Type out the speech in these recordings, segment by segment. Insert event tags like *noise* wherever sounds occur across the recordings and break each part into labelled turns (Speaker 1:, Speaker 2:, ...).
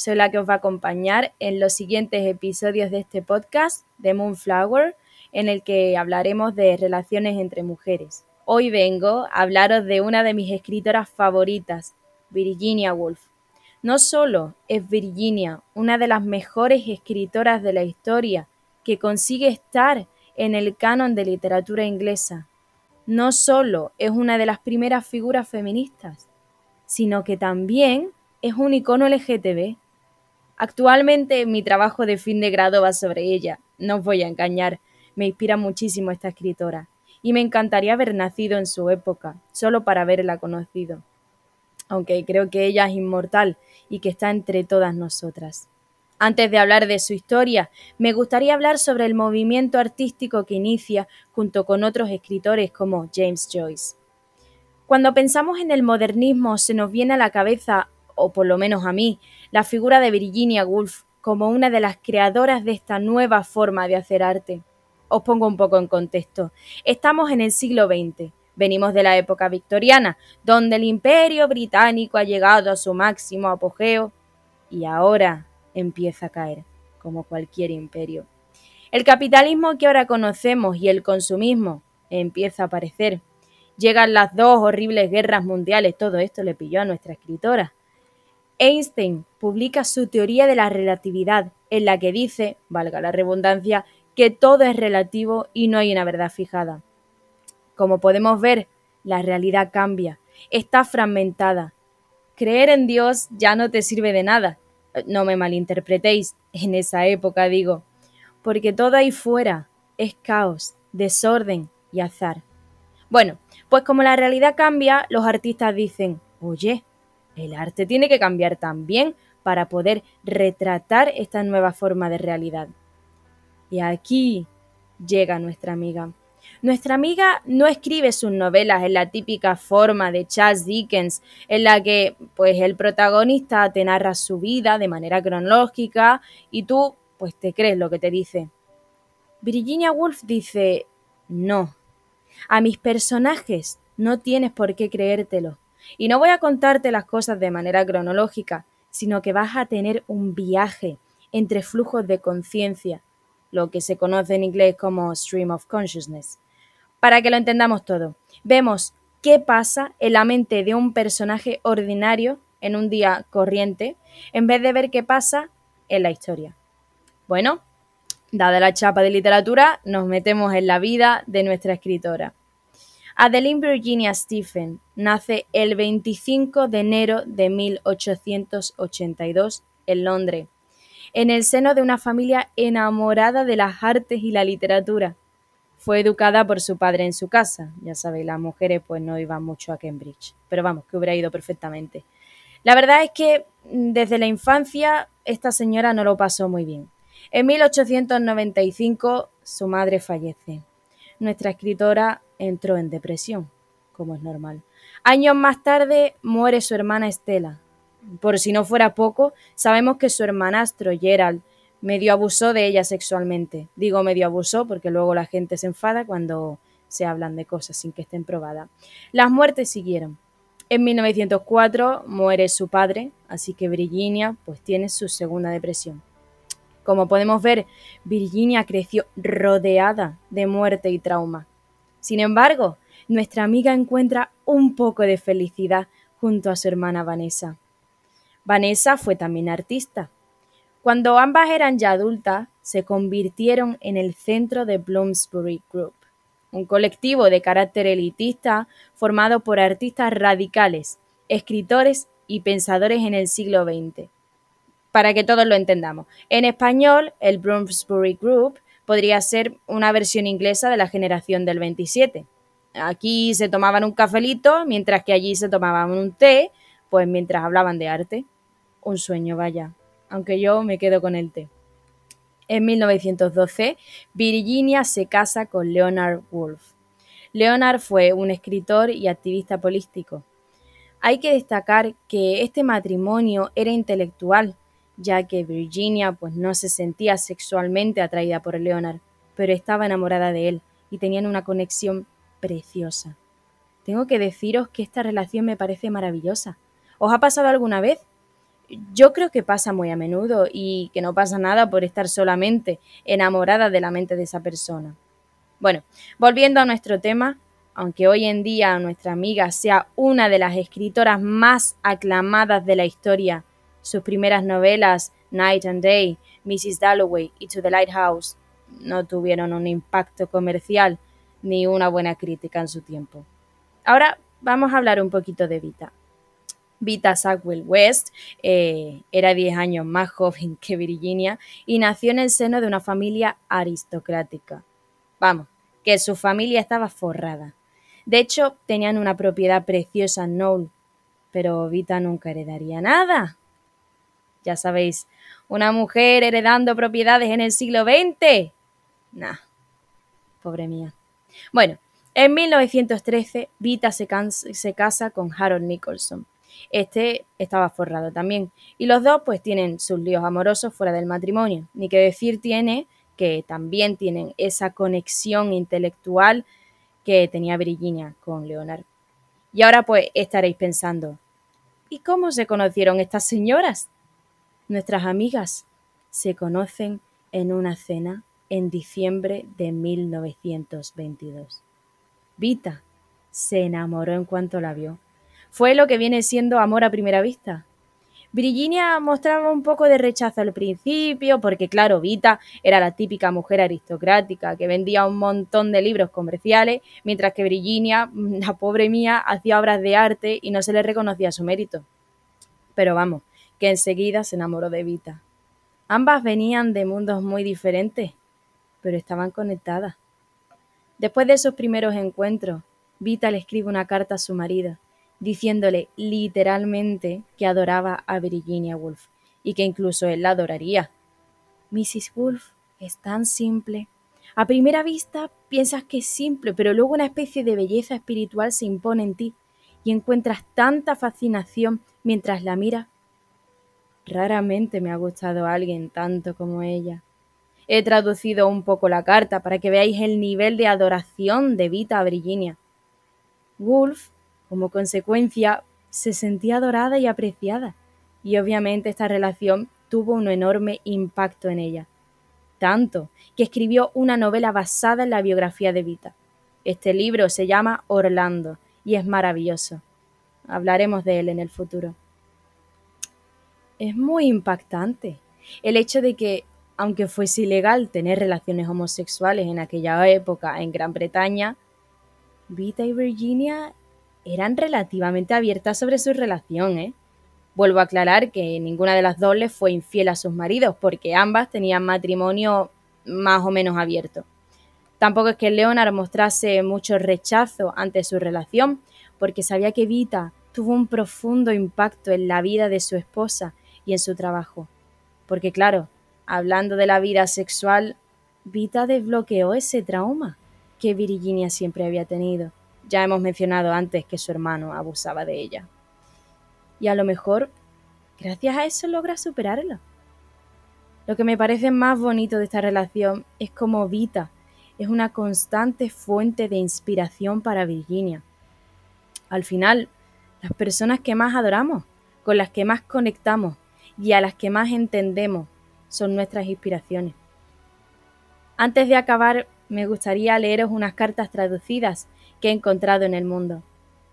Speaker 1: soy la que os va a acompañar en los siguientes episodios de este podcast de Moonflower, en el que hablaremos de relaciones entre mujeres. Hoy vengo a hablaros de una de mis escritoras favoritas, Virginia Woolf. No solo es Virginia una de las mejores escritoras de la historia que consigue estar en el canon de literatura inglesa, no solo es una de las primeras figuras feministas, sino que también es un icono LGTB Actualmente mi trabajo de fin de grado va sobre ella, no os voy a engañar, me inspira muchísimo esta escritora, y me encantaría haber nacido en su época, solo para haberla conocido, aunque creo que ella es inmortal y que está entre todas nosotras. Antes de hablar de su historia, me gustaría hablar sobre el movimiento artístico que inicia junto con otros escritores como James Joyce. Cuando pensamos en el modernismo se nos viene a la cabeza o por lo menos a mí, la figura de Virginia Woolf como una de las creadoras de esta nueva forma de hacer arte. Os pongo un poco en contexto. Estamos en el siglo XX. Venimos de la época victoriana, donde el imperio británico ha llegado a su máximo apogeo y ahora empieza a caer, como cualquier imperio. El capitalismo que ahora conocemos y el consumismo empieza a aparecer. Llegan las dos horribles guerras mundiales, todo esto le pilló a nuestra escritora. Einstein publica su teoría de la relatividad, en la que dice, valga la redundancia, que todo es relativo y no hay una verdad fijada. Como podemos ver, la realidad cambia, está fragmentada. Creer en Dios ya no te sirve de nada. No me malinterpretéis, en esa época digo, porque todo ahí fuera es caos, desorden y azar. Bueno, pues como la realidad cambia, los artistas dicen, oye, el arte tiene que cambiar también para poder retratar esta nueva forma de realidad. Y aquí llega nuestra amiga. Nuestra amiga no escribe sus novelas en la típica forma de Charles Dickens, en la que pues el protagonista te narra su vida de manera cronológica y tú pues te crees lo que te dice. Virginia Woolf dice, no, a mis personajes no tienes por qué creértelo. Y no voy a contarte las cosas de manera cronológica, sino que vas a tener un viaje entre flujos de conciencia, lo que se conoce en inglés como stream of consciousness. Para que lo entendamos todo, vemos qué pasa en la mente de un personaje ordinario en un día corriente, en vez de ver qué pasa en la historia. Bueno, dada la chapa de literatura, nos metemos en la vida de nuestra escritora. Adeline Virginia Stephen nace el 25 de enero de 1882 en Londres, en el seno de una familia enamorada de las artes y la literatura. Fue educada por su padre en su casa. Ya sabéis, las mujeres pues no iban mucho a Cambridge, pero vamos, que hubiera ido perfectamente. La verdad es que mm, desde la infancia esta señora no lo pasó muy bien. En 1895 su madre fallece. Nuestra escritora entró en depresión, como es normal. Años más tarde muere su hermana Estela. Por si no fuera poco, sabemos que su hermanastro Gerald medio abusó de ella sexualmente. Digo medio abusó porque luego la gente se enfada cuando se hablan de cosas sin que estén probadas. Las muertes siguieron. En 1904 muere su padre, así que Virginia pues tiene su segunda depresión. Como podemos ver, Virginia creció rodeada de muerte y trauma. Sin embargo, nuestra amiga encuentra un poco de felicidad junto a su hermana Vanessa. Vanessa fue también artista. Cuando ambas eran ya adultas, se convirtieron en el centro de Bloomsbury Group, un colectivo de carácter elitista formado por artistas radicales, escritores y pensadores en el siglo XX. Para que todos lo entendamos, en español, el Bloomsbury Group podría ser una versión inglesa de la generación del 27. Aquí se tomaban un cafelito, mientras que allí se tomaban un té, pues mientras hablaban de arte. Un sueño, vaya, aunque yo me quedo con el té. En 1912, Virginia se casa con Leonard Woolf. Leonard fue un escritor y activista político. Hay que destacar que este matrimonio era intelectual, ya que Virginia pues no se sentía sexualmente atraída por Leonard, pero estaba enamorada de él y tenían una conexión preciosa. Tengo que deciros que esta relación me parece maravillosa. ¿Os ha pasado alguna vez? Yo creo que pasa muy a menudo y que no pasa nada por estar solamente enamorada de la mente de esa persona. Bueno, volviendo a nuestro tema, aunque hoy en día nuestra amiga sea una de las escritoras más aclamadas de la historia, sus primeras novelas, Night and Day, Mrs. Dalloway y To the Lighthouse, no tuvieron un impacto comercial ni una buena crítica en su tiempo. Ahora vamos a hablar un poquito de Vita. Vita Sackville West eh, era 10 años más joven que Virginia y nació en el seno de una familia aristocrática. Vamos, que su familia estaba forrada. De hecho, tenían una propiedad preciosa en Knoll, pero Vita nunca heredaría nada. Ya sabéis, una mujer heredando propiedades en el siglo XX. Nah, pobre mía. Bueno, en 1913, Vita se, se casa con Harold Nicholson. Este estaba forrado también. Y los dos pues tienen sus líos amorosos fuera del matrimonio. Ni que decir tiene que también tienen esa conexión intelectual que tenía Virginia con Leonard. Y ahora pues estaréis pensando, ¿y cómo se conocieron estas señoras? Nuestras amigas se conocen en una cena en diciembre de 1922. Vita se enamoró en cuanto la vio. Fue lo que viene siendo amor a primera vista. Virginia mostraba un poco de rechazo al principio, porque claro, Vita era la típica mujer aristocrática que vendía un montón de libros comerciales, mientras que Virginia, *laughs* la pobre mía, hacía obras de arte y no se le reconocía su mérito. Pero vamos, que enseguida se enamoró de Vita. Ambas venían de mundos muy diferentes, pero estaban conectadas. Después de esos primeros encuentros, Vita le escribe una carta a su marido, diciéndole literalmente que adoraba a Virginia Woolf y que incluso él la adoraría. Mrs. Woolf es tan simple. A primera vista piensas que es simple, pero luego una especie de belleza espiritual se impone en ti y encuentras tanta fascinación mientras la miras. Raramente me ha gustado alguien tanto como ella. He traducido un poco la carta para que veáis el nivel de adoración de Vita a Virginia. Wolf, como consecuencia, se sentía adorada y apreciada, y obviamente esta relación tuvo un enorme impacto en ella. Tanto que escribió una novela basada en la biografía de Vita. Este libro se llama Orlando y es maravilloso. Hablaremos de él en el futuro. Es muy impactante el hecho de que aunque fuese ilegal tener relaciones homosexuales en aquella época en Gran Bretaña, Vita y Virginia eran relativamente abiertas sobre su relación, ¿eh? Vuelvo a aclarar que ninguna de las dos les fue infiel a sus maridos, porque ambas tenían matrimonio más o menos abierto. Tampoco es que Leonard mostrase mucho rechazo ante su relación, porque sabía que Vita tuvo un profundo impacto en la vida de su esposa en su trabajo. Porque claro, Hablando de la vida sexual, Vita desbloqueó ese trauma que Virginia siempre había tenido. Ya hemos mencionado antes que su hermano abusaba de ella. Y a lo mejor, gracias a eso logra superarlo. Lo que me parece más bonito de esta relación es como Vita es una constante fuente de inspiración para Virginia. Al final, las personas que más adoramos, con las que más conectamos y a las que más entendemos son nuestras inspiraciones. Antes de acabar, me gustaría leeros unas cartas traducidas que he encontrado en el mundo.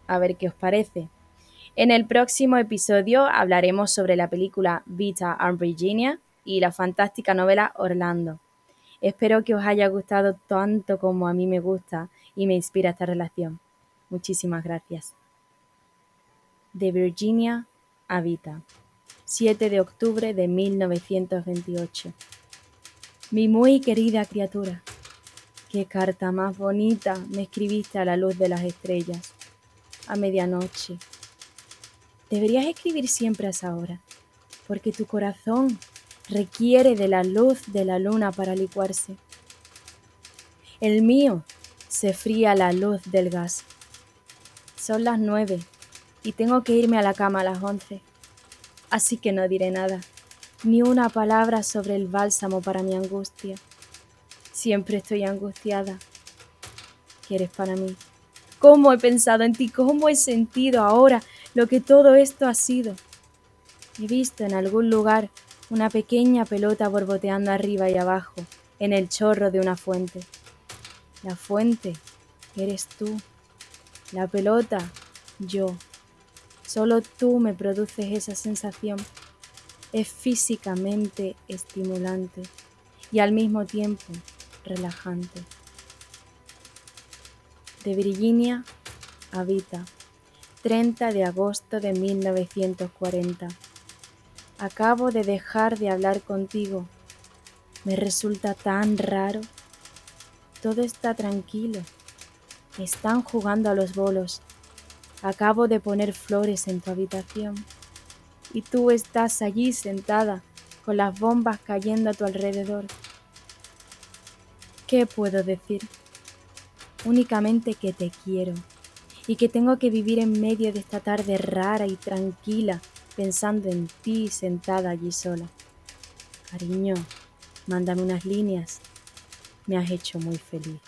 Speaker 1: A ver qué os parece. En el próximo episodio hablaremos sobre la película Vita and Virginia y la fantástica novela Orlando. Espero que os haya gustado tanto como a mí me gusta y me inspira esta relación. Muchísimas gracias. De Virginia a Vita. 7 de octubre de 1928. Mi muy querida criatura, qué carta más bonita me escribiste a la luz de las estrellas, a medianoche. Deberías escribir siempre a esa hora, porque tu corazón requiere de la luz de la luna para licuarse. El mío se fría la luz del gas. Son las nueve y tengo que irme a la cama a las once. Así que no diré nada, ni una palabra sobre el bálsamo para mi angustia. Siempre estoy angustiada. ¿Quieres para mí? ¿Cómo he pensado en ti? ¿Cómo he sentido ahora lo que todo esto ha sido? He visto en algún lugar una pequeña pelota borboteando arriba y abajo en el chorro de una fuente. La fuente eres tú. La pelota, yo. Solo tú me produces esa sensación. Es físicamente estimulante y al mismo tiempo relajante. De Virginia Habita, 30 de agosto de 1940. Acabo de dejar de hablar contigo. Me resulta tan raro. Todo está tranquilo. Están jugando a los bolos. Acabo de poner flores en tu habitación. Y tú estás allí sentada con las bombas cayendo a tu alrededor. ¿Qué puedo decir? Únicamente que te quiero y que tengo que vivir en medio de esta tarde rara y tranquila pensando en ti sentada allí sola. Cariño, mándame unas líneas. Me has hecho muy feliz.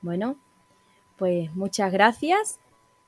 Speaker 1: Bueno, pues muchas gracias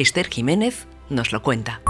Speaker 2: Esther Jiménez nos lo cuenta.